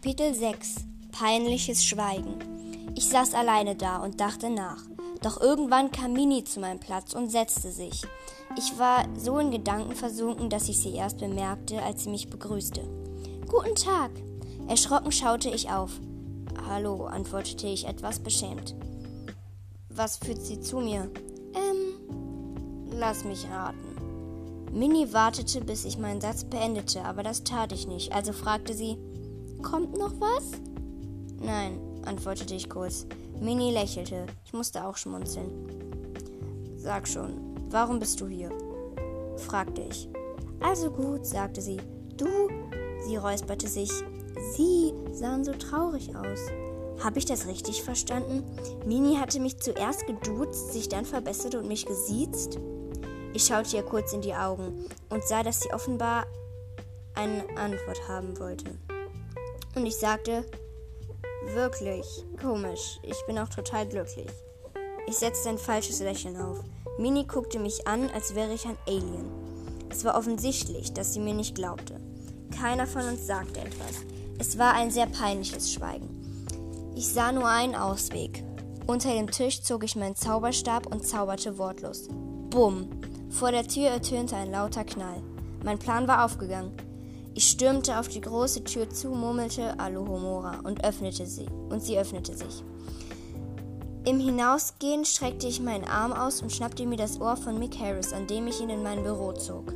Kapitel 6 Peinliches Schweigen Ich saß alleine da und dachte nach. Doch irgendwann kam Mini zu meinem Platz und setzte sich. Ich war so in Gedanken versunken, dass ich sie erst bemerkte, als sie mich begrüßte. Guten Tag. Erschrocken schaute ich auf. Hallo, antwortete ich etwas beschämt. Was führt Sie zu mir? Ähm, lass mich raten. Minnie wartete, bis ich meinen Satz beendete, aber das tat ich nicht, also fragte sie, Kommt noch was? Nein, antwortete ich kurz. Minnie lächelte. Ich musste auch schmunzeln. Sag schon, warum bist du hier? fragte ich. Also gut, sagte sie. Du? Sie räusperte sich. Sie sahen so traurig aus. Habe ich das richtig verstanden? Mini hatte mich zuerst geduzt, sich dann verbessert und mich gesiezt? Ich schaute ihr kurz in die Augen und sah, dass sie offenbar eine Antwort haben wollte. Und ich sagte, wirklich, komisch, ich bin auch total glücklich. Ich setzte ein falsches Lächeln auf. Mini guckte mich an, als wäre ich ein Alien. Es war offensichtlich, dass sie mir nicht glaubte. Keiner von uns sagte etwas. Es war ein sehr peinliches Schweigen. Ich sah nur einen Ausweg. Unter dem Tisch zog ich meinen Zauberstab und zauberte wortlos. Bumm! Vor der Tür ertönte ein lauter Knall. Mein Plan war aufgegangen. Ich stürmte auf die große Tür zu, murmelte Alohomora und öffnete sie, und sie öffnete sich. Im Hinausgehen streckte ich meinen Arm aus und schnappte mir das Ohr von Mick Harris, an dem ich ihn in mein Büro zog.